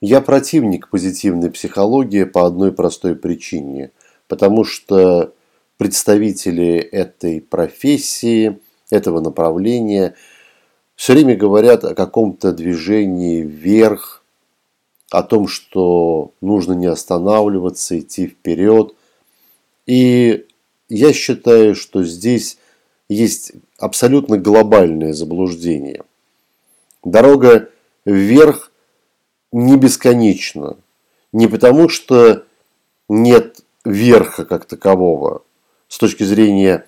Я противник позитивной психологии по одной простой причине. Потому что представители этой профессии, этого направления все время говорят о каком-то движении вверх, о том, что нужно не останавливаться, идти вперед. И я считаю, что здесь есть абсолютно глобальное заблуждение. Дорога вверх не бесконечна. Не потому, что нет верха как такового. С точки зрения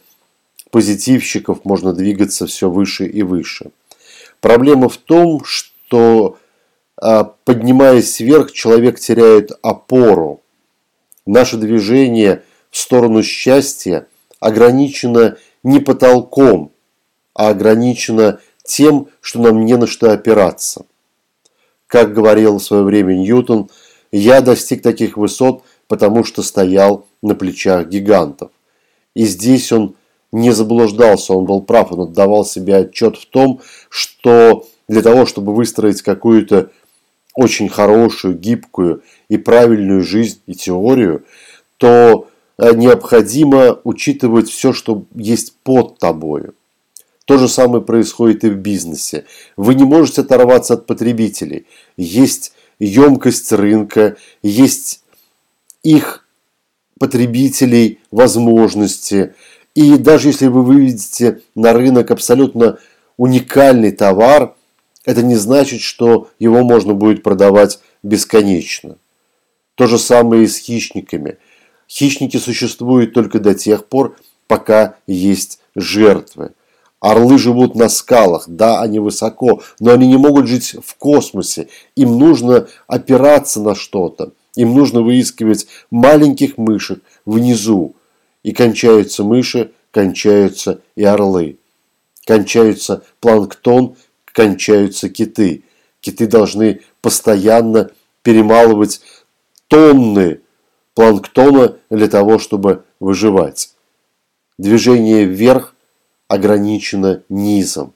позитивщиков можно двигаться все выше и выше. Проблема в том, что а, поднимаясь вверх, человек теряет опору. Наше движение в сторону счастья ограничено не потолком, а ограничено тем, что нам не на что опираться. Как говорил в свое время Ньютон, я достиг таких высот, потому что стоял на плечах гигантов. И здесь он не заблуждался, он был прав, он отдавал себе отчет в том, что для того, чтобы выстроить какую-то очень хорошую, гибкую и правильную жизнь и теорию, то э, необходимо учитывать все, что есть под тобою. То же самое происходит и в бизнесе. Вы не можете оторваться от потребителей. Есть емкость рынка, есть их потребителей, возможности. И даже если вы выведете на рынок абсолютно уникальный товар, это не значит, что его можно будет продавать бесконечно. То же самое и с хищниками. Хищники существуют только до тех пор, пока есть жертвы. Орлы живут на скалах, да, они высоко, но они не могут жить в космосе. Им нужно опираться на что-то. Им нужно выискивать маленьких мышек внизу. И кончаются мыши, кончаются и орлы. Кончаются планктон, кончаются киты. Киты должны постоянно перемалывать тонны планктона для того, чтобы выживать. Движение вверх ограничено низом.